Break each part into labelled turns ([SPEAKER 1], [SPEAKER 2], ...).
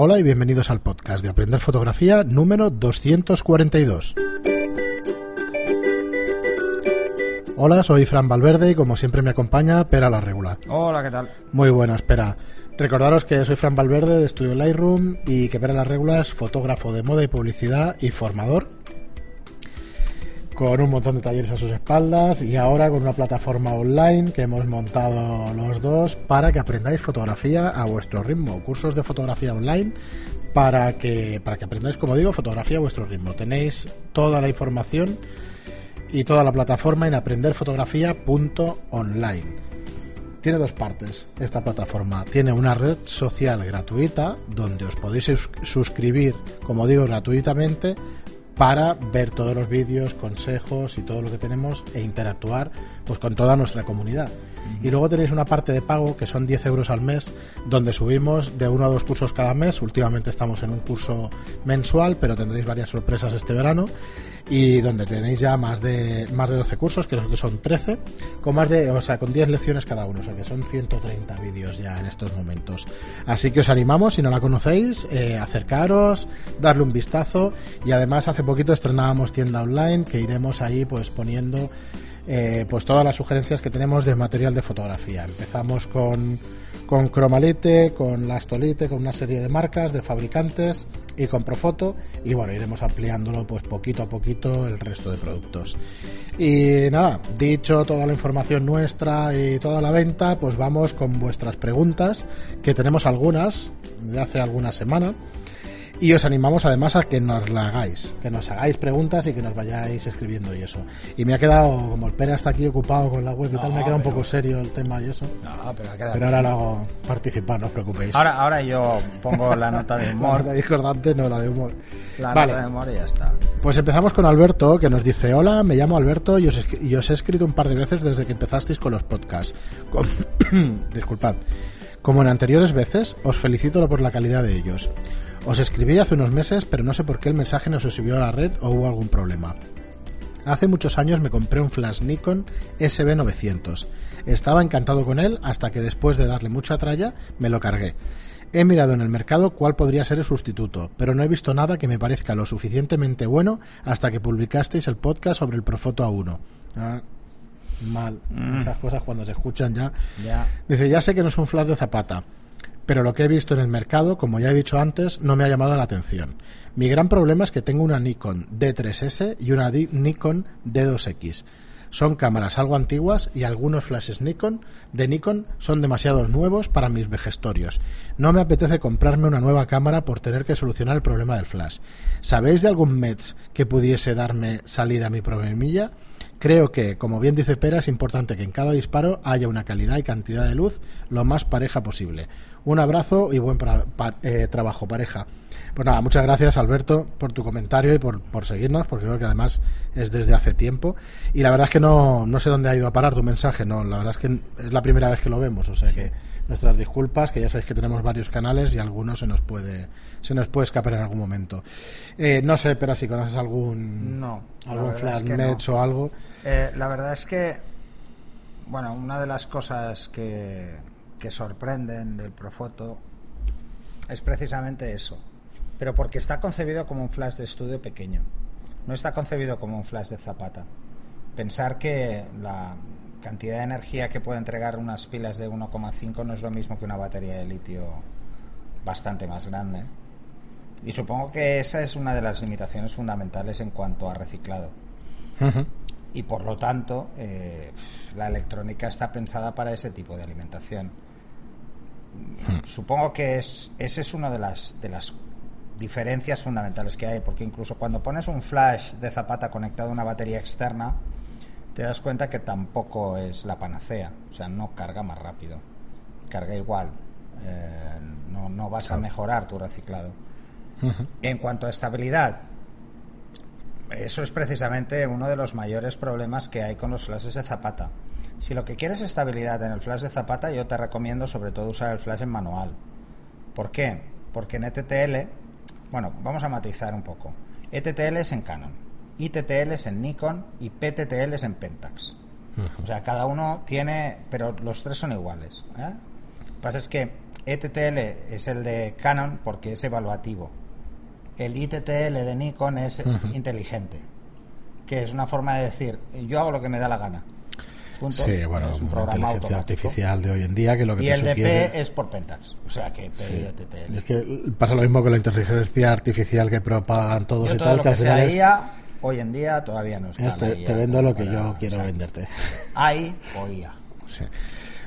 [SPEAKER 1] Hola y bienvenidos al podcast de Aprender Fotografía número 242. Hola, soy Fran Valverde y como siempre me acompaña Pera la Regular.
[SPEAKER 2] Hola, ¿qué tal?
[SPEAKER 1] Muy buena, espera. Recordaros que soy Fran Valverde de Estudio Lightroom y que Pera la Regular es fotógrafo de moda y publicidad y formador con un montón de talleres a sus espaldas y ahora con una plataforma online que hemos montado los dos para que aprendáis fotografía a vuestro ritmo, cursos de fotografía online para que para que aprendáis, como digo, fotografía a vuestro ritmo. Tenéis toda la información y toda la plataforma en aprenderfotografía.online. Tiene dos partes esta plataforma. Tiene una red social gratuita donde os podéis suscribir, como digo, gratuitamente para ver todos los vídeos, consejos y todo lo que tenemos e interactuar pues con toda nuestra comunidad. Y luego tenéis una parte de pago que son 10 euros al mes, donde subimos de uno a dos cursos cada mes. Últimamente estamos en un curso mensual, pero tendréis varias sorpresas este verano y donde tenéis ya más de más de 12 cursos, creo que son 13, con más de, o sea, con 10 lecciones cada uno, o sea, que son 130 vídeos ya en estos momentos. Así que os animamos, si no la conocéis, eh, acercaros, darle un vistazo y además hace poquito estrenábamos tienda online que iremos ahí pues poniendo eh, pues todas las sugerencias que tenemos de material de fotografía. Empezamos con con Cromalite, con Lastolite, con una serie de marcas, de fabricantes y con Profoto y bueno, iremos ampliándolo pues poquito a poquito el resto de productos. Y nada, dicho toda la información nuestra y toda la venta, pues vamos con vuestras preguntas, que tenemos algunas de hace alguna semana. Y os animamos además a que nos la hagáis, que nos hagáis preguntas y que nos vayáis escribiendo y eso. Y me ha quedado, como el Pera está aquí ocupado con la web y tal, me ha quedado un poco serio el tema y eso.
[SPEAKER 2] No, pero,
[SPEAKER 1] pero ahora lo hago participar, no os preocupéis.
[SPEAKER 2] Ahora, ahora yo pongo la nota de humor.
[SPEAKER 1] la discordante, no la de humor.
[SPEAKER 2] La nota de humor y ya está.
[SPEAKER 1] Pues empezamos con Alberto, que nos dice, hola, me llamo Alberto y os, y os he escrito un par de veces desde que empezasteis con los podcasts. Disculpad. Como en anteriores veces, os felicito por la calidad de ellos. Os escribí hace unos meses, pero no sé por qué el mensaje no se subió a la red o hubo algún problema. Hace muchos años me compré un flash Nikon SB900. Estaba encantado con él hasta que después de darle mucha tralla me lo cargué. He mirado en el mercado cuál podría ser el sustituto, pero no he visto nada que me parezca lo suficientemente bueno hasta que publicasteis el podcast sobre el Profoto A1. Ah, mal. Mm. Esas cosas cuando se escuchan ya.
[SPEAKER 2] ya.
[SPEAKER 1] Dice, ya sé que no es un flash de zapata, pero lo que he visto en el mercado, como ya he dicho antes, no me ha llamado la atención. Mi gran problema es que tengo una Nikon D3S y una Nikon D2X. Son cámaras algo antiguas y algunos flashes Nikon de Nikon son demasiado nuevos para mis vejestorios. No me apetece comprarme una nueva cámara por tener que solucionar el problema del flash. ¿Sabéis de algún METS que pudiese darme salida a mi problemilla? Creo que, como bien dice Pera, es importante que en cada disparo haya una calidad y cantidad de luz lo más pareja posible. Un abrazo y buen eh, trabajo, pareja. Pues nada, muchas gracias Alberto por tu comentario y por, por, seguirnos, porque creo que además es desde hace tiempo. Y la verdad es que no, no sé dónde ha ido a parar tu mensaje, no, la verdad es que es la primera vez que lo vemos, o sea que nuestras disculpas, que ya sabéis que tenemos varios canales y algunos se nos puede, se nos puede escapar en algún momento. Eh, no sé, pero si conoces algún,
[SPEAKER 2] no,
[SPEAKER 1] algún Flash o algo.
[SPEAKER 2] Eh, la verdad es que, bueno, una de las cosas que, que sorprenden del Profoto es precisamente eso. Pero porque está concebido como un flash de estudio pequeño. No está concebido como un flash de zapata. Pensar que la cantidad de energía que puede entregar unas pilas de 1,5 no es lo mismo que una batería de litio bastante más grande. Y supongo que esa es una de las limitaciones fundamentales en cuanto a reciclado. Y por lo tanto, eh, la electrónica está pensada para ese tipo de alimentación. Hmm. Supongo que es, esa es una de las, de las diferencias fundamentales que hay, porque incluso cuando pones un flash de zapata conectado a una batería externa, te das cuenta que tampoco es la panacea, o sea, no carga más rápido, carga igual, eh, no, no, vas a mejorar tu reciclado. En cuanto a estabilidad, eso es precisamente uno de los mayores problemas que hay con los flashes de zapata. Si lo que quieres es estabilidad en el flash de zapata, yo te recomiendo sobre todo usar el flash en manual. ¿Por qué? Porque en ETTL, bueno, vamos a matizar un poco. ETTL es en Canon, ITTL es en Nikon y PTTL es en Pentax. O sea, cada uno tiene, pero los tres son iguales. ¿eh? Lo que pasa es que ETTL es el de Canon porque es evaluativo. El ITTL de Nikon es inteligente, que es una forma de decir, yo hago lo que me da la gana. Punto.
[SPEAKER 1] Sí, bueno,
[SPEAKER 2] es un programa
[SPEAKER 1] inteligencia artificial de hoy en día que lo que
[SPEAKER 2] Y
[SPEAKER 1] te
[SPEAKER 2] el de
[SPEAKER 1] sugiere...
[SPEAKER 2] P es por Pentax. O sea que P y ETTL.
[SPEAKER 1] Es que pasa lo mismo con la inteligencia artificial que propagan todos
[SPEAKER 2] Yo
[SPEAKER 1] y
[SPEAKER 2] todo
[SPEAKER 1] tal,
[SPEAKER 2] lo
[SPEAKER 1] que
[SPEAKER 2] sea. IA, hoy en día todavía no está.
[SPEAKER 1] es te, vendo lo que
[SPEAKER 2] para-
[SPEAKER 1] yo quiero venderte.
[SPEAKER 2] AI o IA.
[SPEAKER 1] Sí.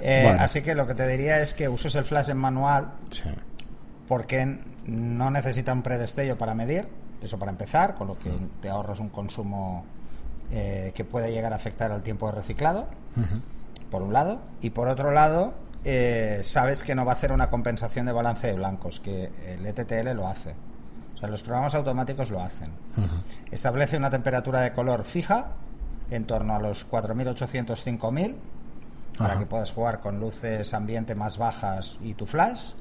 [SPEAKER 2] Eh,
[SPEAKER 1] Bueno.
[SPEAKER 2] Así que lo que te diría es que uses el flash en manual
[SPEAKER 1] Sí.
[SPEAKER 2] porque no necesita un predestello para medir, eso para empezar, con lo que te ahorras un consumo eh, que puede llegar a afectar al tiempo de reciclado, por un lado, y por otro lado, eh, sabes que no va a hacer una compensación de balance de blancos, que el ETTL lo hace. Sea, los programas automáticos lo hacen. Establece una temperatura de color fija en torno a los 4800-5000 para que puedas jugar con luces ambiente más bajas y tu flash.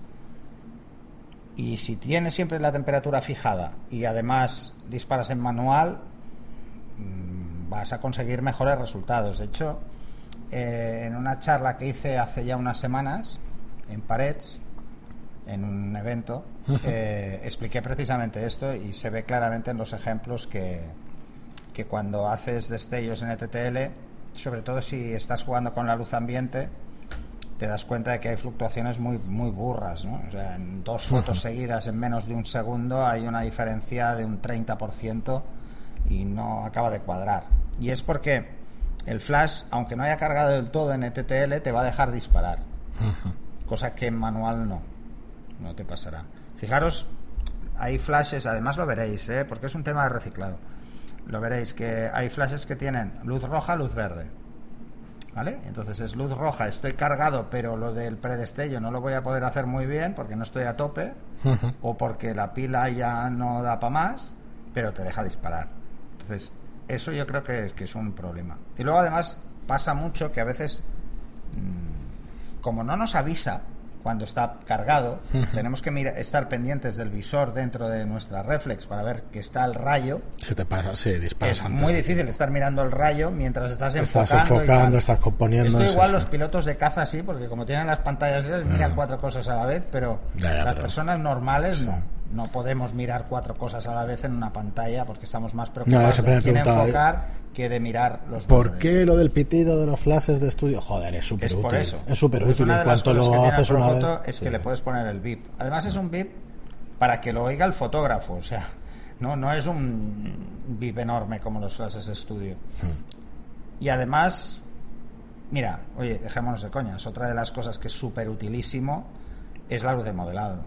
[SPEAKER 2] Y si tienes siempre la temperatura fijada y además disparas en manual, mm, vas a conseguir mejores resultados. De hecho, eh, en una charla que hice hace ya unas semanas en Parets, en un evento, eh, expliqué precisamente esto y se ve claramente en los ejemplos que, que cuando haces destellos en ETTL, sobre todo si estás jugando con la luz ambiente, te das cuenta de que hay fluctuaciones muy, muy burras. ¿no? O sea, en dos fotos seguidas en menos de un segundo hay una diferencia de un 30% y no acaba de cuadrar. Y es porque el flash, aunque no haya cargado del todo en ETTL, te va a dejar disparar. Cosa que en manual no. No te pasará. Fijaros, hay flashes, además lo veréis, ¿eh? porque es un tema de reciclado. Lo veréis que hay flashes que tienen luz roja, luz verde. ¿Vale? Entonces es luz roja, estoy cargado, pero lo del predestello no lo voy a poder hacer muy bien porque no estoy a tope o porque la pila ya no da para más, pero te deja disparar. Entonces, eso yo creo que, que es un problema. Y luego además pasa mucho que a veces, mm, como no nos avisa cuando está cargado, tenemos que mira- estar pendientes del visor dentro de nuestra reflex para ver que está el rayo.
[SPEAKER 1] Se te pasa, sí, disparas
[SPEAKER 2] Es muy difícil estar mirando el rayo mientras estás
[SPEAKER 1] Estás
[SPEAKER 2] enfocando.
[SPEAKER 1] estás componiendo,
[SPEAKER 2] Esto igual los pilotos de caza sí, porque como tienen las pantallas miran cuatro cosas a la vez, pero
[SPEAKER 1] Ya, ya,
[SPEAKER 2] las
[SPEAKER 1] pero-
[SPEAKER 2] personas normales no. No podemos mirar cuatro cosas a la vez en una pantalla porque estamos más preocupados de quién
[SPEAKER 1] preguntaba,
[SPEAKER 2] enfocar que de mirar los
[SPEAKER 1] ¿Por qué lo del pitido de los flashes de estudio? Joder, es súper
[SPEAKER 2] Es
[SPEAKER 1] útil.
[SPEAKER 2] por eso.
[SPEAKER 1] Es súper
[SPEAKER 2] Pues
[SPEAKER 1] útil.
[SPEAKER 2] Una
[SPEAKER 1] En
[SPEAKER 2] de las
[SPEAKER 1] cuanto
[SPEAKER 2] cosas que
[SPEAKER 1] lo
[SPEAKER 2] tiene
[SPEAKER 1] haces una vez.
[SPEAKER 2] es
[SPEAKER 1] sí.
[SPEAKER 2] que le puedes poner el VIP. Además es un VIP para que lo oiga el fotógrafo, o sea, no, no es un VIP enorme como los flashes de estudio.
[SPEAKER 1] Hmm.
[SPEAKER 2] Y además, mira, oye, dejémonos de coñas, otra de las cosas que es súper utilísimo es la luz de modelado.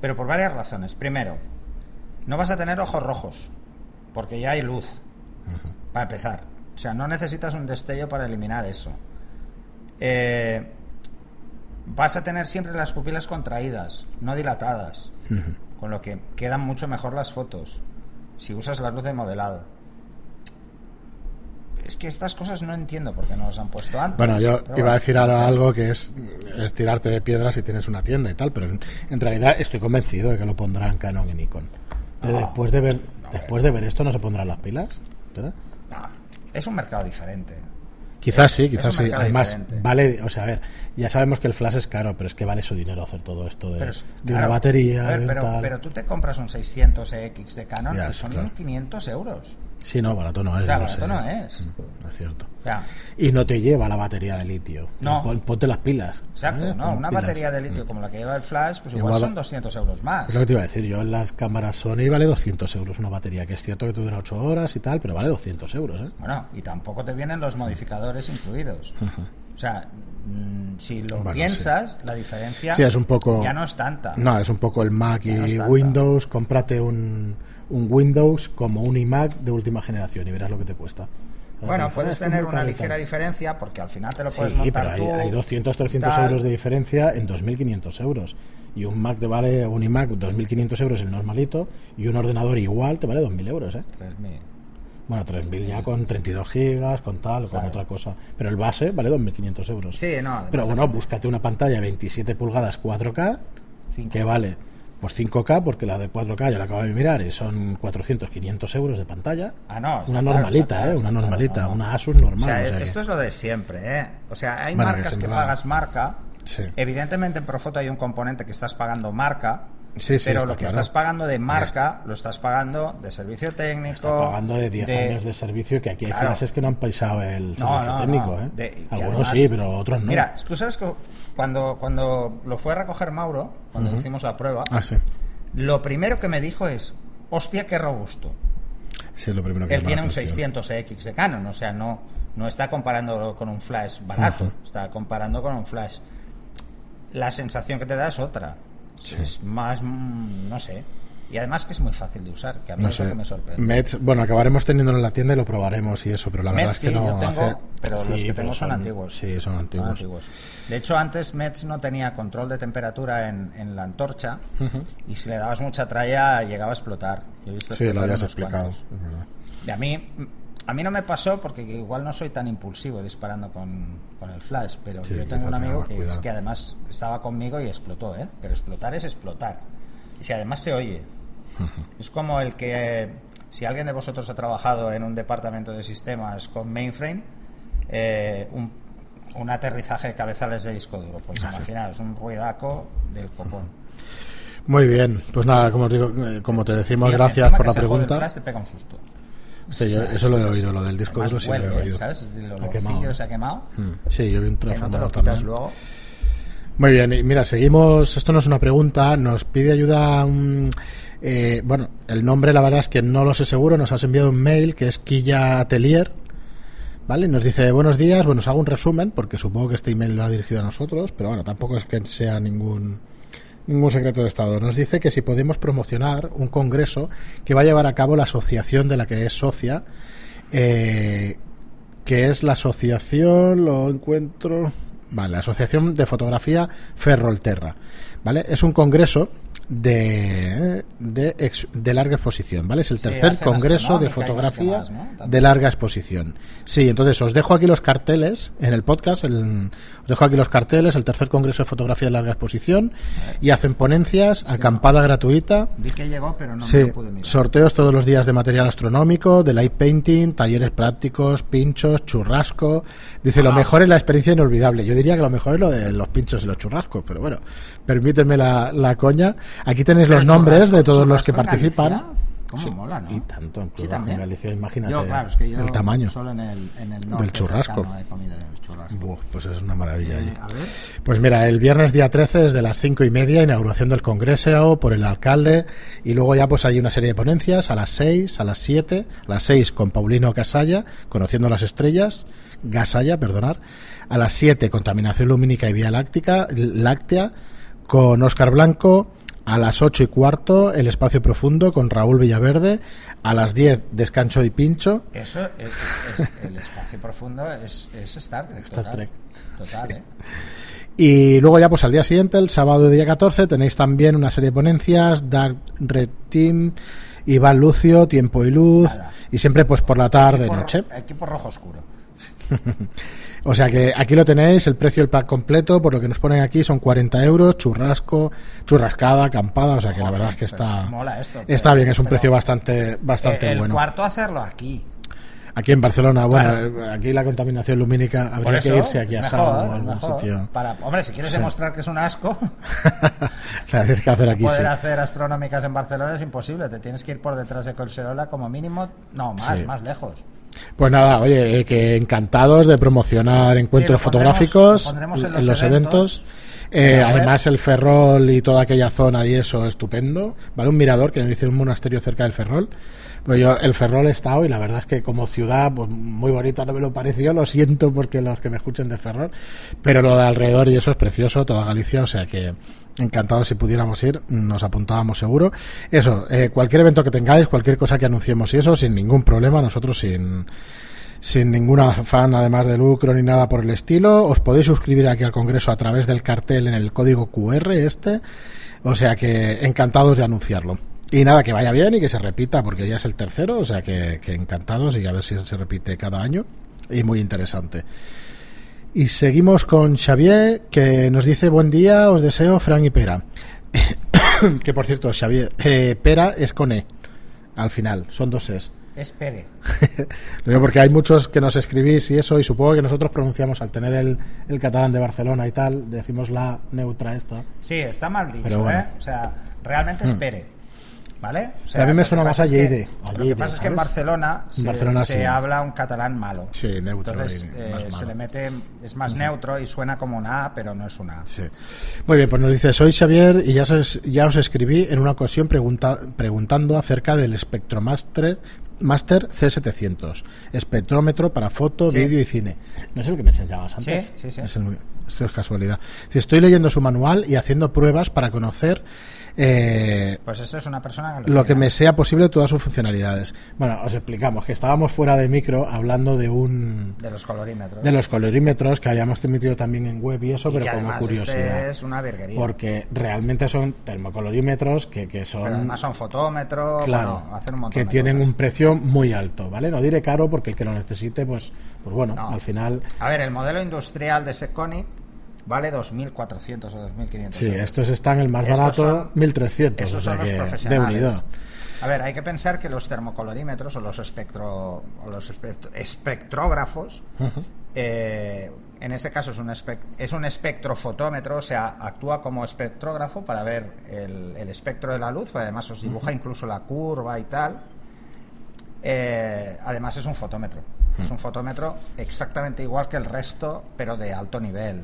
[SPEAKER 2] Pero por varias razones. Primero, no vas a tener ojos rojos, porque ya hay luz, para empezar. O sea, no necesitas un destello para eliminar eso. Eh, vas a tener siempre las pupilas contraídas, no dilatadas, con lo que quedan mucho mejor las fotos si usas la luz de modelado. Es que estas cosas no entiendo por qué no las han puesto antes.
[SPEAKER 1] Bueno, yo iba
[SPEAKER 2] bueno.
[SPEAKER 1] a decir ahora algo que es, es tirarte de piedras si tienes una tienda y tal, pero en, en realidad estoy convencido de que lo pondrán Canon y Nikon.
[SPEAKER 2] No,
[SPEAKER 1] después de ver
[SPEAKER 2] no,
[SPEAKER 1] después de ver esto no se pondrán las pilas.
[SPEAKER 2] Es un mercado diferente.
[SPEAKER 1] Quizás sí, quizás sí. Además,
[SPEAKER 2] diferente.
[SPEAKER 1] vale, o sea, a ver, ya sabemos que el flash es caro, pero es que vale su dinero hacer todo esto de,
[SPEAKER 2] Pero, es-
[SPEAKER 1] de una batería.
[SPEAKER 2] ver, pero,
[SPEAKER 1] tal.
[SPEAKER 2] pero tú te compras un 600X de Canon
[SPEAKER 1] Ya,
[SPEAKER 2] y son
[SPEAKER 1] claro.
[SPEAKER 2] 1.500 euros.
[SPEAKER 1] Sí, no, barato no es.
[SPEAKER 2] O sea,
[SPEAKER 1] ya lo
[SPEAKER 2] barato
[SPEAKER 1] sé.
[SPEAKER 2] no es.
[SPEAKER 1] Mm, es cierto. Y no te lleva la batería de litio.
[SPEAKER 2] No.
[SPEAKER 1] Pon- ponte las pilas.
[SPEAKER 2] exacto,
[SPEAKER 1] ¿eh?
[SPEAKER 2] ¿no? Una
[SPEAKER 1] pilas.
[SPEAKER 2] batería de litio como la que lleva el Flash, pues igual,
[SPEAKER 1] Igual-
[SPEAKER 2] son 200 euros más.
[SPEAKER 1] Es lo que te iba a decir. Yo en las cámaras Sony vale 200 euros una batería, que es cierto que te dura 8 horas y tal, pero vale 200 euros, ¿eh?
[SPEAKER 2] Bueno, y tampoco te vienen los modificadores incluidos. O sea, mm, si lo
[SPEAKER 1] Bueno,
[SPEAKER 2] piensas, la diferencia
[SPEAKER 1] Sí, es un poco.
[SPEAKER 2] ya no es tanta.
[SPEAKER 1] No, es un poco el Mac
[SPEAKER 2] no
[SPEAKER 1] y. Windows. Cómprate un, un Windows como un iMac de última generación y verás lo que te cuesta.
[SPEAKER 2] Bueno, puedes
[SPEAKER 1] "Ah, es que es
[SPEAKER 2] tener una ligera
[SPEAKER 1] tal".
[SPEAKER 2] diferencia porque al final te lo puedes
[SPEAKER 1] Sí,
[SPEAKER 2] montar
[SPEAKER 1] pero hay,
[SPEAKER 2] tú.
[SPEAKER 1] hay 200, 300
[SPEAKER 2] tal.
[SPEAKER 1] euros de diferencia en 2.500 euros. Y un Mac te vale, un iMac, 2.500 euros el normalito, y un ordenador igual te vale 2.000 euros, ¿eh?
[SPEAKER 2] 3.000.
[SPEAKER 1] Bueno, 3.000 ya con 32 gigas, con tal, con
[SPEAKER 2] Claro.
[SPEAKER 1] otra cosa. Pero el base vale 2.500 euros.
[SPEAKER 2] Sí, no.
[SPEAKER 1] Pero bueno, búscate una pantalla 27 pulgadas 4K,
[SPEAKER 2] Cinco.
[SPEAKER 1] que vale pues 5K, porque la de 4K ya la acabo de mirar y son 400, 500 euros de pantalla.
[SPEAKER 2] Ah, no, está
[SPEAKER 1] una normalita,
[SPEAKER 2] claro,
[SPEAKER 1] ¿eh? Una
[SPEAKER 2] claro,
[SPEAKER 1] normalita,
[SPEAKER 2] no, no.
[SPEAKER 1] una Asus normal.
[SPEAKER 2] O sea,
[SPEAKER 1] o sea que-
[SPEAKER 2] esto es lo de siempre, ¿eh? O sea, hay
[SPEAKER 1] Bueno, que
[SPEAKER 2] marcas que,
[SPEAKER 1] va.
[SPEAKER 2] pagas marca
[SPEAKER 1] Sí.
[SPEAKER 2] Evidentemente en Profoto hay un componente que estás pagando marca,
[SPEAKER 1] Sí, sí,
[SPEAKER 2] pero lo que
[SPEAKER 1] claro.
[SPEAKER 2] estás pagando de marca lo estás pagando de servicio técnico.
[SPEAKER 1] Está pagando de 10 años de servicio que aquí hay
[SPEAKER 2] Claro.
[SPEAKER 1] flashes que no han pisado el servicio
[SPEAKER 2] no,
[SPEAKER 1] técnico,
[SPEAKER 2] no.
[SPEAKER 1] ¿eh?
[SPEAKER 2] De-
[SPEAKER 1] Algunos
[SPEAKER 2] además-
[SPEAKER 1] sí, pero otros no.
[SPEAKER 2] Mira, tú sabes que cuando, cuando lo fue a recoger Mauro, cuando hicimos la prueba,
[SPEAKER 1] Ah, sí.
[SPEAKER 2] lo primero que me dijo es, hostia, qué robusto.
[SPEAKER 1] Sí, lo primero que
[SPEAKER 2] Él tiene un
[SPEAKER 1] atención.
[SPEAKER 2] 600X de Canon, o sea, no, no está comparándolo con un flash barato, está comparando con un flash. La sensación que te da es otra. Es más, mm, no sé. Y además que es muy fácil de usar, que a mí
[SPEAKER 1] No
[SPEAKER 2] es lo que me sorprende.
[SPEAKER 1] Mets, bueno, acabaremos teniéndolo en la tienda y lo probaremos y eso, pero la verdad es que no
[SPEAKER 2] tengo,
[SPEAKER 1] hace...
[SPEAKER 2] pero
[SPEAKER 1] Sí,
[SPEAKER 2] los que tengo son, antiguos.
[SPEAKER 1] Sí, son antiguos.
[SPEAKER 2] De hecho, antes Mets no tenía control de temperatura en, en la antorcha y si le dabas mucha tralla llegaba a explotar. Yo he visto
[SPEAKER 1] Sí, lo habías explicado.
[SPEAKER 2] Y a mí, a mí no me pasó porque igual no soy tan impulsivo disparando con, con el flash, pero
[SPEAKER 1] Sí,
[SPEAKER 2] yo tengo un amigo que, es que además estaba conmigo y explotó, ¿eh? Pero explotar es explotar. Y si además se oye. Es como el que, si alguien de vosotros ha trabajado en un departamento de sistemas con mainframe, eh, un, un aterrizaje de cabezales de disco duro. Pues
[SPEAKER 1] Ah,
[SPEAKER 2] imaginaos, un ruidaco del copón.
[SPEAKER 1] Muy bien, pues nada, como, os digo, eh, como te decimos, gracias por la pregunta.
[SPEAKER 2] flash te pega un susto.
[SPEAKER 1] Sí, yo- eso lo he oído, lo del disco duro sí lo he oído.
[SPEAKER 2] ¿Sabes? El
[SPEAKER 1] Ha quemado.
[SPEAKER 2] se ha quemado.
[SPEAKER 1] Mm, Sí, yo vi un
[SPEAKER 2] no lo
[SPEAKER 1] transformador también.
[SPEAKER 2] luego.
[SPEAKER 1] Muy bien, y mira, seguimos. Esto no es una pregunta, nos pide ayuda. eh, bueno, el nombre, la verdad es que no lo sé seguro. Nos has enviado un mail que es Quilla Atelier. ¿Vale? Nos dice buenos días. Bueno, os hago un resumen porque supongo que este email va dirigido a nosotros, pero bueno, tampoco es que sea ningún ningún secreto de Estado. Nos dice que si podemos promocionar un congreso que va a llevar a cabo la asociación de la que es socia, eh, que es la asociación, lo encuentro, vale, la Asociación de Fotografía Ferrolterra, ¿vale? Es un congreso de, de, ex- de larga exposición, ¿vale? Es el tercer congreso de fotografía
[SPEAKER 2] más, ¿no? También.
[SPEAKER 1] de larga exposición. Sí, entonces os dejo aquí los carteles en el podcast, el- os dejo aquí los carteles, el tercer congreso de fotografía de larga exposición y hacen ponencias, acampada gratuita.
[SPEAKER 2] Vi que llegó, pero no me
[SPEAKER 1] Sí,
[SPEAKER 2] lo pude mirar.
[SPEAKER 1] sorteos todos los días de material astronómico, de light painting, talleres prácticos, pinchos, churrasco. Dice, lo mejor es la experiencia inolvidable. Yo diría que lo mejor es lo de los pinchos y los churrascos, pero bueno, permíteme la, la coña. Aquí tenéis los nombres de todos los que participan.
[SPEAKER 2] ¿Cómo
[SPEAKER 1] Sí,
[SPEAKER 2] mola, no?
[SPEAKER 1] Y tanto, en
[SPEAKER 2] Sí,
[SPEAKER 1] en Galicia, imagínate
[SPEAKER 2] Yo, claro, es que yo
[SPEAKER 1] el tamaño.
[SPEAKER 2] Solo en el, en el norte
[SPEAKER 1] Del churrasco.
[SPEAKER 2] he comido el churrasco.
[SPEAKER 1] Buah, pues es una maravilla. allí.
[SPEAKER 2] Eh, a ver.
[SPEAKER 1] Pues mira, el viernes día 13 desde las cinco y media, inauguración del Congreso por el alcalde y luego ya pues hay una serie de ponencias a las 6, a las 7, a las 6 con Paulino Casalla, conociendo las estrellas, Gasalla, perdonar, a las 7 contaminación lumínica y vía láctica, láctea, con Óscar Blanco, a las 8 y cuarto el espacio profundo con Raúl Villaverde, a las 10 descanso y pincho,
[SPEAKER 2] Eso es, es- el espacio profundo es, es Star Trek.
[SPEAKER 1] Star
[SPEAKER 2] total.
[SPEAKER 1] Trek.
[SPEAKER 2] Total, ¿eh?
[SPEAKER 1] Y luego ya pues al día siguiente, el sábado día 14, tenéis también una serie de ponencias, Dark Red Team, Iván Lucio, Tiempo y Luz,
[SPEAKER 2] Nada.
[SPEAKER 1] y siempre pues por la tarde,
[SPEAKER 2] Equipo,
[SPEAKER 1] noche.
[SPEAKER 2] equipo rojo oscuro.
[SPEAKER 1] O sea que aquí lo tenéis, el precio del pack completo, por lo que nos ponen aquí son 40 euros, churrasco, churrascada, acampada, o sea que la verdad es que
[SPEAKER 2] Pero
[SPEAKER 1] está,
[SPEAKER 2] es- mola esto,
[SPEAKER 1] está bien, es un precio bastante, bastante
[SPEAKER 2] el
[SPEAKER 1] bueno.
[SPEAKER 2] cuarto hacerlo aquí.
[SPEAKER 1] Aquí en Barcelona, bueno,
[SPEAKER 2] Claro.
[SPEAKER 1] eh, aquí la contaminación lumínica habría
[SPEAKER 2] eso,
[SPEAKER 1] que irse aquí a Sao o algún
[SPEAKER 2] mejor.
[SPEAKER 1] sitio.
[SPEAKER 2] Para, hombre, si quieres
[SPEAKER 1] Sí.
[SPEAKER 2] demostrar que es un asco,
[SPEAKER 1] La tienes que hacer aquí,
[SPEAKER 2] poder
[SPEAKER 1] sí.
[SPEAKER 2] hacer astronómicas en Barcelona es imposible. Te tienes que ir por detrás de Colserola como mínimo, no, más,
[SPEAKER 1] Sí.
[SPEAKER 2] más lejos.
[SPEAKER 1] Pues nada, oye, eh, que encantados de promocionar encuentros
[SPEAKER 2] Sí, lo pondremos-
[SPEAKER 1] fotográficos
[SPEAKER 2] lo pondremos en los
[SPEAKER 1] los,
[SPEAKER 2] eventos.
[SPEAKER 1] eventos. Eh, además, el Ferrol y toda aquella zona y eso, estupendo. Vale, un mirador que dice un monasterio cerca del Ferrol. Pues yo, el Ferrol he estado y la verdad es que como ciudad, pues muy bonita no me lo pareció. Lo siento porque los que me escuchen de Ferrol. Pero lo de alrededor y eso es precioso, toda Galicia. O sea que encantados si pudiéramos ir, nos apuntábamos seguro. Eso, eh, cualquier evento que tengáis, cualquier cosa que anunciemos y eso, sin ningún problema, nosotros sin sin ningún afán además de lucro ni nada por el estilo. Os podéis suscribir aquí al Congreso a través del cartel en el código QR este. O sea que encantados de anunciarlo. Y nada, que vaya bien y que se repita, porque ya es el tercero, o sea que, que encantados y a ver si se repite cada año. Y muy interesante. Y seguimos con Xavier, que nos dice buen día, os deseo Fran y Pera. que por cierto, Xavier, eh, Pera es con E, al final, son dos Es.
[SPEAKER 2] Espere.
[SPEAKER 1] Lo digo porque hay muchos que nos escribís y eso, y supongo que nosotros pronunciamos al tener el, el catalán de Barcelona y tal, decimos la neutra esta.
[SPEAKER 2] Sí, está mal dicho,
[SPEAKER 1] Pero bueno.
[SPEAKER 2] ¿eh? O sea, realmente espere. ¿Vale? O
[SPEAKER 1] a mí me
[SPEAKER 2] lo que
[SPEAKER 1] suena más
[SPEAKER 2] pasa
[SPEAKER 1] a Lleide,
[SPEAKER 2] Lo que pasa es que en
[SPEAKER 1] ¿sabes?
[SPEAKER 2] Barcelona,
[SPEAKER 1] En
[SPEAKER 2] se,
[SPEAKER 1] Barcelona
[SPEAKER 2] se
[SPEAKER 1] sí.
[SPEAKER 2] habla un catalán malo.
[SPEAKER 1] Sí, neutro
[SPEAKER 2] Entonces
[SPEAKER 1] y
[SPEAKER 2] eh, se
[SPEAKER 1] malo.
[SPEAKER 2] le mete, es más neutro y suena como una A, pero no es una A.
[SPEAKER 1] Sí. Muy bien, pues nos dice, soy Xavier y ya os, ya os escribí en una ocasión pregunta- preguntando acerca del Spectromaster Master C700, espectrómetro para foto,
[SPEAKER 2] Sí.
[SPEAKER 1] vídeo y cine. ¿No es el que me enseñabas antes?
[SPEAKER 2] Sí, sí, sí.
[SPEAKER 1] Es el- esto es casualidad. Estoy leyendo su manual y haciendo pruebas para conocer eh,
[SPEAKER 2] Pues esto es una persona
[SPEAKER 1] lo que me sea posible todas sus funcionalidades. Bueno, os explicamos que estábamos fuera de micro hablando de un
[SPEAKER 2] de los colorímetros.
[SPEAKER 1] de los colorímetros que habíamos emitido también en web y eso,
[SPEAKER 2] Y
[SPEAKER 1] pero
[SPEAKER 2] que
[SPEAKER 1] como curiosidad.
[SPEAKER 2] este es una virguería.
[SPEAKER 1] Porque realmente son termocolorímetros que, que son
[SPEAKER 2] Pero además son fotómetros,
[SPEAKER 1] claro,
[SPEAKER 2] bueno, hacen un montón
[SPEAKER 1] que
[SPEAKER 2] de
[SPEAKER 1] tienen
[SPEAKER 2] cosas.
[SPEAKER 1] un precio muy alto, ¿vale? No diré caro porque el que lo necesite, pues, pues bueno,
[SPEAKER 2] No.
[SPEAKER 1] al final,
[SPEAKER 2] A ver, el modelo industrial de Seconic vale 2.400 o 2.500
[SPEAKER 1] sí,
[SPEAKER 2] euros.
[SPEAKER 1] estos están el más
[SPEAKER 2] Estos
[SPEAKER 1] barato,
[SPEAKER 2] son-
[SPEAKER 1] 1300,
[SPEAKER 2] Esos
[SPEAKER 1] o sea
[SPEAKER 2] son los
[SPEAKER 1] que de
[SPEAKER 2] profesionales. A ver, hay que pensar que los termocolorímetros o los espectro o los espect- espectrógrafos eh, en este caso es un, espec- es un espectrofotómetro, o sea, actúa como espectrógrafo para ver el, el espectro de la luz, además os dibuja incluso la curva y tal. Eh, además es un fotómetro, es un fotómetro exactamente igual que el resto, pero de alto nivel.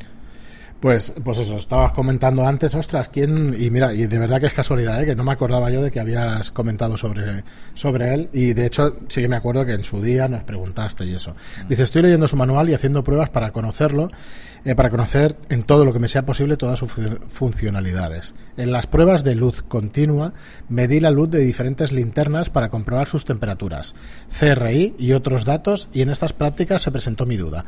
[SPEAKER 1] Pues, pues eso, estabas comentando antes, ostras, ¿quién? Y mira, y de verdad que es casualidad, ¿eh? que no me acordaba yo de que habías comentado sobre, sobre él, y de hecho sí que me acuerdo que en su día nos preguntaste y eso. Dice, estoy leyendo su manual y haciendo pruebas para conocerlo, eh, para conocer en todo lo que me sea posible todas sus fu- funcionalidades. En las pruebas de luz continua, medí la luz de diferentes linternas para comprobar sus temperaturas, CRI y otros datos, y en estas prácticas se presentó mi duda.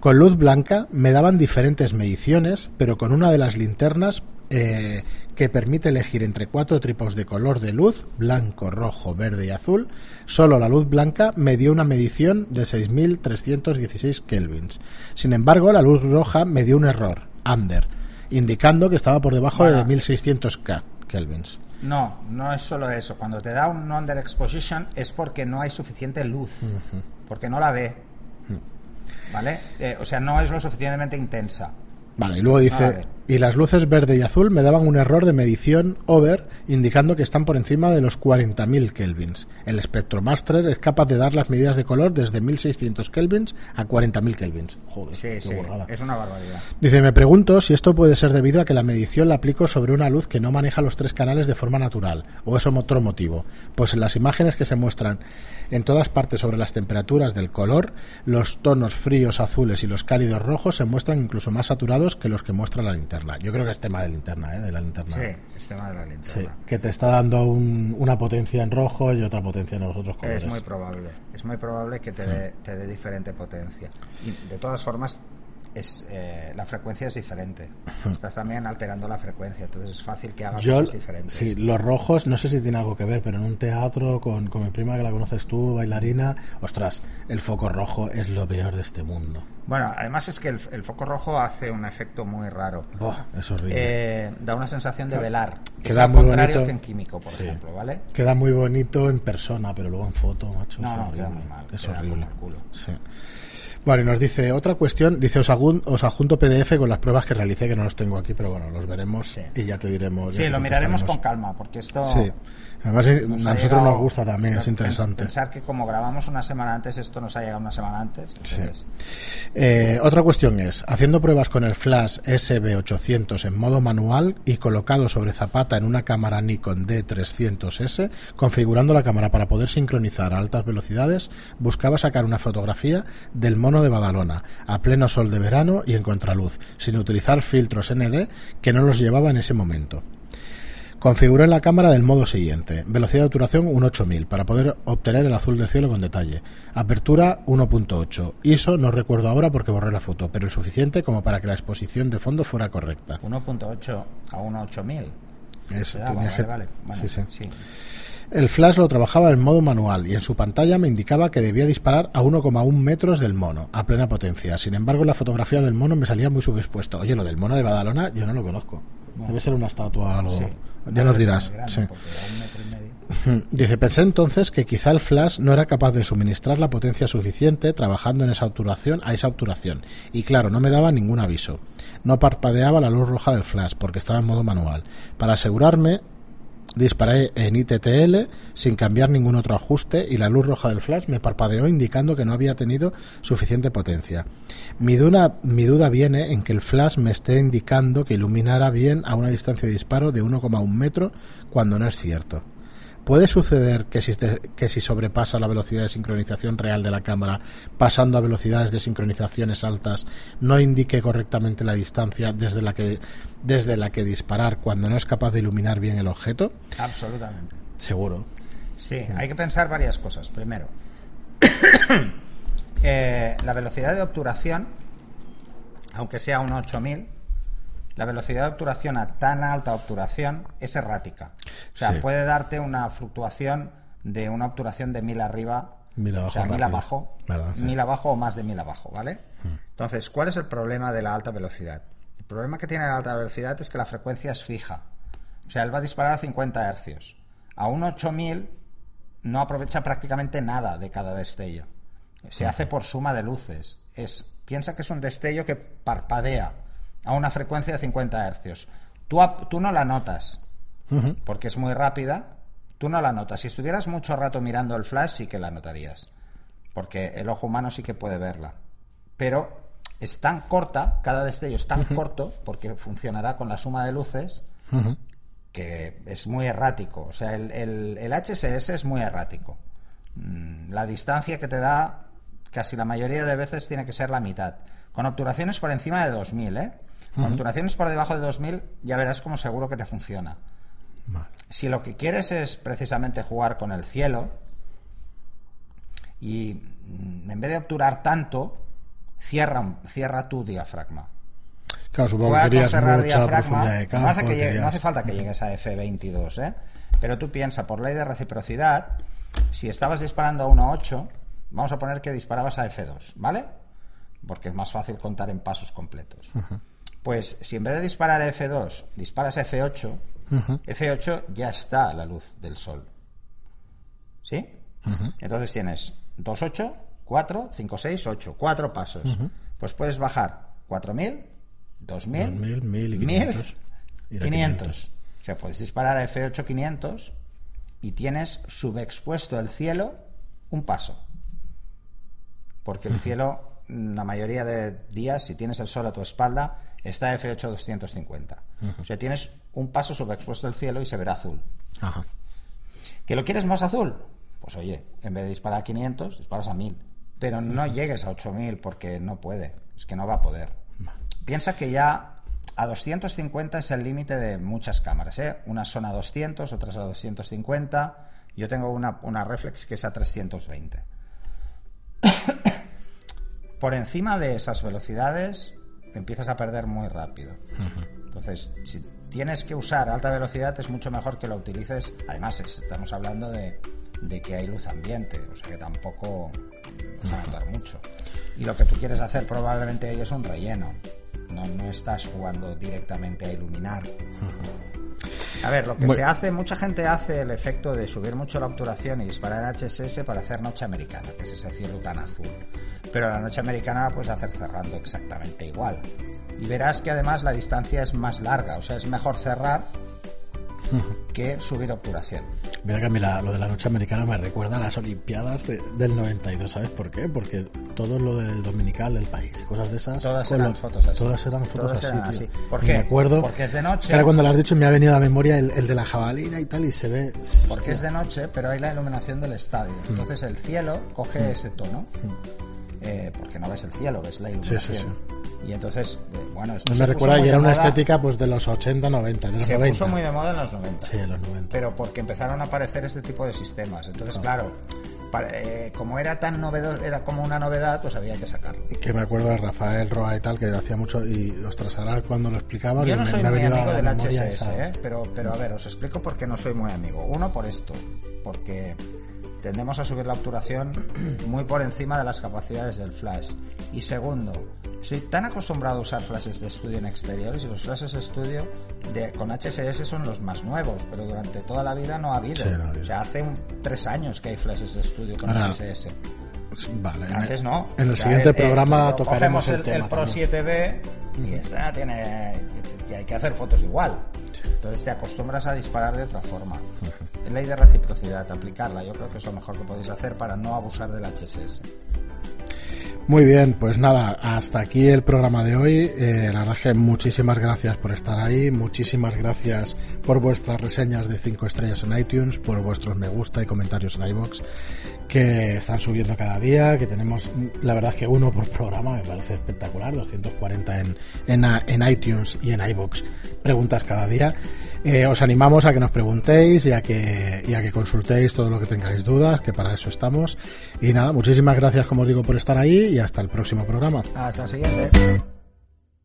[SPEAKER 1] Con luz blanca me daban diferentes mediciones, pero con una de las linternas eh, que permite elegir entre cuatro tipos de color de luz, blanco, rojo, verde y azul, solo la luz blanca me dio una medición de 6.316 kelvins. Sin embargo, la luz roja me dio un error, under, indicando que estaba por debajo
[SPEAKER 2] Bueno.
[SPEAKER 1] de 1.600 K kelvins.
[SPEAKER 2] No, no es solo eso. Cuando te da un underexposition es porque no hay suficiente luz, porque no la ve. ¿Vale? Eh, o sea, no es lo suficientemente intensa.
[SPEAKER 1] Vale, y luego dice. Y las luces verde y azul me daban un error de medición over, indicando que están por encima de los 40.000 kelvins. El Spectromaster es capaz de dar las medidas de color desde 1.600 kelvins a 40.000 kelvins. Joder,
[SPEAKER 2] Sí,
[SPEAKER 1] qué
[SPEAKER 2] sí,
[SPEAKER 1] burrada.
[SPEAKER 2] es una barbaridad.
[SPEAKER 1] Dice, me pregunto si esto puede ser debido a que la medición la aplico sobre una luz que no maneja los tres canales de forma natural, o es otro motivo. Pues en las imágenes que se muestran en todas partes sobre las temperaturas del color, los tonos fríos azules y los cálidos rojos se muestran incluso más saturados que los que muestra la linterna. Yo creo que es tema de linterna, ¿eh? de la linterna.
[SPEAKER 2] Sí, es tema de la
[SPEAKER 1] Sí,
[SPEAKER 2] linterna.
[SPEAKER 1] que te está dando un- una potencia en rojo y otra potencia en los otros colores.
[SPEAKER 2] Es muy probable. Es muy probable que te dé, te dé diferente potencia. Y de todas formas, es, eh, la frecuencia es diferente. Estás también alterando la frecuencia, entonces es fácil que hagas
[SPEAKER 1] Yo,
[SPEAKER 2] cosas diferentes.
[SPEAKER 1] sí, los rojos, no sé si tiene algo que ver, pero en un teatro con, con mi prima que la conoces tú, bailarina, ostras, el foco rojo es lo peor de este mundo.
[SPEAKER 2] Bueno, además es que el, el foco rojo hace un efecto muy raro.
[SPEAKER 1] Buah, es horrible.
[SPEAKER 2] Eh, da una sensación de velar. Es
[SPEAKER 1] Queda
[SPEAKER 2] al
[SPEAKER 1] muy
[SPEAKER 2] contrario
[SPEAKER 1] bonito.
[SPEAKER 2] que en químico, por
[SPEAKER 1] Sí.
[SPEAKER 2] ejemplo, ¿vale?
[SPEAKER 1] Queda muy bonito en persona, pero luego en foto, macho,
[SPEAKER 2] No,
[SPEAKER 1] es
[SPEAKER 2] no,
[SPEAKER 1] horrible.
[SPEAKER 2] queda muy mal,
[SPEAKER 1] Es
[SPEAKER 2] queda
[SPEAKER 1] horrible.
[SPEAKER 2] culo.
[SPEAKER 1] Sí. Bueno, y nos dice otra cuestión, dice os, agun- os adjunto PDF con las pruebas que realicé, que no los tengo aquí, pero bueno, los veremos
[SPEAKER 2] Sí.
[SPEAKER 1] y ya te diremos.
[SPEAKER 2] Sí,
[SPEAKER 1] te
[SPEAKER 2] lo miraremos con calma, porque esto...
[SPEAKER 1] Sí. Además, eh,
[SPEAKER 2] nos
[SPEAKER 1] a nosotros nos gusta también, es interesante.
[SPEAKER 2] Pensar que como grabamos una semana antes, esto nos ha llegado una semana antes.
[SPEAKER 1] Sí. Eh, otra cuestión es, haciendo pruebas con el flash SB800 en modo manual y colocado sobre zapata en una cámara Nikon D300S, configurando la cámara para poder sincronizar a altas velocidades, buscaba sacar una fotografía del mono de Badalona, a pleno sol de verano y en contraluz, sin utilizar filtros ND que no los llevaba en ese momento. Configuré en la cámara del modo siguiente. Velocidad de obturación un 8000 para poder obtener el azul del cielo con detalle. Apertura 1.8. ISO no recuerdo ahora porque borré la foto, pero el suficiente como para que la exposición de fondo fuera correcta.
[SPEAKER 2] 1.8 a 1.8000.
[SPEAKER 1] Es- tenía
[SPEAKER 2] vale, vale. Bueno,
[SPEAKER 1] sí, sí.
[SPEAKER 2] sí.
[SPEAKER 1] El flash lo trabajaba en modo manual y en su pantalla me indicaba que debía disparar a 1,1 metros del mono, a plena potencia. Sin embargo, la fotografía del mono me salía muy subexpuesto. Oye, lo del mono de Badalona yo no lo conozco. Debe ser una estatua o algo.
[SPEAKER 2] Sí.
[SPEAKER 1] Ya nos dirás. sí. Dice, pensé entonces que quizá el flash no era capaz de suministrar la potencia suficiente trabajando en esa obturación a esa obturación. Y claro, no me daba ningún aviso. No parpadeaba la luz roja del flash porque estaba en modo manual. Para asegurarme, disparé en ITTL sin cambiar ningún otro ajuste y la luz roja del flash me parpadeó indicando que no había tenido suficiente potencia. Mi duda, mi duda viene en que el flash me esté indicando que iluminara bien a una distancia de disparo de 1,1 metro cuando no es cierto. ¿Puede suceder que si, que si sobrepasa la velocidad de sincronización real de la cámara, pasando a velocidades de sincronizaciones altas, no indique correctamente la distancia desde la que, desde la que disparar cuando no es capaz de iluminar bien el objeto?
[SPEAKER 2] Absolutamente.
[SPEAKER 1] Seguro.
[SPEAKER 2] Sí, hay que pensar varias cosas. Primero, eh, la velocidad de obturación, aunque sea un 8000, la velocidad de obturación a tan alta obturación es errática. O sea,
[SPEAKER 1] Sí.
[SPEAKER 2] puede darte una fluctuación de una obturación de 1000 arriba,
[SPEAKER 1] Mil
[SPEAKER 2] o
[SPEAKER 1] abajo
[SPEAKER 2] sea, 1000
[SPEAKER 1] rápido.
[SPEAKER 2] abajo,
[SPEAKER 1] ¿Verdad? Sí. Hmm.
[SPEAKER 2] 1000 abajo o más de 1000 abajo, ¿vale? Entonces, ¿cuál es el problema de la alta velocidad? El problema que tiene la alta velocidad es que la frecuencia es fija. O sea, él va a disparar a 50 hercios. A un 8000 no aprovecha prácticamente nada de cada destello. Se hace por suma de luces. Es, piensa que es un destello que parpadea a una frecuencia de 50 hercios. Tú, no la notas, porque es muy rápida. Tú no la notas. Si estuvieras mucho rato mirando el flash, sí que la notarías. Porque el ojo humano sí que puede verla. Pero es tan corta, cada destello es tan corto, porque funcionará con la suma de luces, que es muy errático. O sea, el, el- el HSS es muy errático. Mm, La distancia que te da, casi la mayoría de veces tiene que ser la mitad. Con obturaciones por encima de 2000, ¿eh? Con obturaciones por debajo de 2000, ya verás como seguro que te funciona.
[SPEAKER 1] Vale.
[SPEAKER 2] Si lo que quieres es precisamente jugar con el cielo y mm, en vez de obturar tanto, cierra, cierra tu diafragma.
[SPEAKER 1] Claro, supongo
[SPEAKER 2] Juega
[SPEAKER 1] que querías mucha
[SPEAKER 2] diafragma.
[SPEAKER 1] de campo.
[SPEAKER 2] no, hace que llegue-
[SPEAKER 1] querías-
[SPEAKER 2] no hace falta que llegues a F22, ¿eh? Pero tú piensa, por ley de reciprocidad, si estabas disparando a 1.8, vamos a poner que disparabas a F2, ¿vale? Porque es más fácil contar en pasos completos. Pues si en vez de disparar a F2, disparas a F8,
[SPEAKER 1] Ujú.
[SPEAKER 2] F8 ya está a la luz del sol. ¿Sí? Entonces tienes 2, 8, 4, 5, 6, 8. Cuatro pasos. Pues puedes bajar 4000, 2000,
[SPEAKER 1] 2000, 1000 y
[SPEAKER 2] 1000,
[SPEAKER 1] 500. Y la
[SPEAKER 2] 500. O sea, puedes disparar a F8 500 y tienes subexpuesto el cielo un paso. Porque el cielo, la mayoría de días, si tienes el sol a tu espalda, está a F8 250. O sea, tienes un paso subexpuesto el cielo y se verá azul.
[SPEAKER 1] Ajá.
[SPEAKER 2] ¿Que lo quieres más azul? Pues oye, en vez de disparar a 500, disparas a 1000. Pero no llegues a 8000 porque no puede. Es que no va a poder. Piensa que ya a 250 es el límite de muchas cámaras. ¿eh? Unas son a 200, otras a 250. Yo tengo una, una reflex que es a 320. Por encima de esas velocidades empiezas a perder muy rápido. Entonces, si tienes que usar alta velocidad, es mucho mejor que lo utilices. Además, es- estamos hablando de, de que hay luz ambiente, o sea que tampoco vas a notar mucho. Y lo que tú quieres hacer probablemente ahí es un relleno. No, no estás jugando directamente a iluminar. A ver, lo que
[SPEAKER 1] Bueno.
[SPEAKER 2] se hace, mucha gente hace el efecto de subir mucho la obturación y disparar HSS para hacer noche americana, que es ese cielo tan azul. Pero la noche americana la puedes hacer cerrando exactamente igual. Y verás que además la distancia es más larga, o sea, es mejor cerrar que subir obturación.
[SPEAKER 1] Mira que a mí la- lo de la noche americana me recuerda a las Olimpiadas de- del 92, ¿sabes por qué? Porque todo lo del dominical del país, cosas de esas.
[SPEAKER 2] Todas eran
[SPEAKER 1] lo-
[SPEAKER 2] fotos así.
[SPEAKER 1] Todas eran fotos
[SPEAKER 2] Todas
[SPEAKER 1] así,
[SPEAKER 2] eran así. ¿Por qué?
[SPEAKER 1] Me acuerdo.
[SPEAKER 2] Porque es de noche.
[SPEAKER 1] ahora cuando lo has dicho me ha venido a la memoria el, el de la jabalina y tal, y se ve.
[SPEAKER 2] Porque es de noche, pero hay la iluminación del estadio.
[SPEAKER 1] Mm.
[SPEAKER 2] Entonces el cielo coge ese tono. Eh, porque no ves el cielo, ves la iluminación.
[SPEAKER 1] sí,
[SPEAKER 2] Y entonces, eh, bueno, esto
[SPEAKER 1] Me
[SPEAKER 2] se puso
[SPEAKER 1] recuerda
[SPEAKER 2] de
[SPEAKER 1] era una estética pues de los 80, 90, de los
[SPEAKER 2] Se
[SPEAKER 1] 90.
[SPEAKER 2] puso muy de moda en los 90.
[SPEAKER 1] Sí, de los 90.
[SPEAKER 2] Pero porque empezaron a aparecer este tipo de sistemas. Entonces, claro, para- eh, como era tan novedoso, era como una novedad, pues había que sacarlo.
[SPEAKER 1] Que me acuerdo de Rafael Roa y tal, que hacía mucho. Y ostras, ahora cuando lo explicaba.
[SPEAKER 2] Yo no
[SPEAKER 1] me-
[SPEAKER 2] soy
[SPEAKER 1] me
[SPEAKER 2] muy amigo del HSS,
[SPEAKER 1] esa-
[SPEAKER 2] ¿eh? pero, pero a ver, os explico por qué no soy muy amigo. Uno, por esto, porque tendemos a subir la obturación muy por encima de las capacidades del flash. Y segundo, soy tan acostumbrado a usar flashes de estudio en exteriores y los flashes de estudio de, con HSS son los más nuevos, pero durante toda la vida no ha habido. O sea, hace tres años que hay flashes de estudio con HSS.
[SPEAKER 1] Vale.
[SPEAKER 2] Antes no.
[SPEAKER 1] En el siguiente programa tocaremos el,
[SPEAKER 2] el, Pro 7B y esta tiene y hay que hacer fotos igual. Entonces te acostumbras a disparar de otra forma. Es ley de reciprocidad, aplicarla. Yo creo que es lo mejor que podéis hacer para no abusar del HSS.
[SPEAKER 1] Muy bien, pues nada, hasta aquí el programa de hoy. Eh, la verdad que muchísimas gracias por estar ahí, muchísimas gracias por vuestras reseñas de 5 estrellas en iTunes, por vuestros me gusta y comentarios en iBox que están subiendo cada día, que tenemos, la verdad que uno por programa me parece espectacular, 240 en, en, en iTunes y en iBox, preguntas cada día. Eh, os animamos a que nos preguntéis y a que, y a que consultéis todo lo que tengáis dudas, que para eso estamos. Y nada, muchísimas gracias, como os digo, por estar ahí y hasta el próximo programa.
[SPEAKER 2] Hasta el siguiente.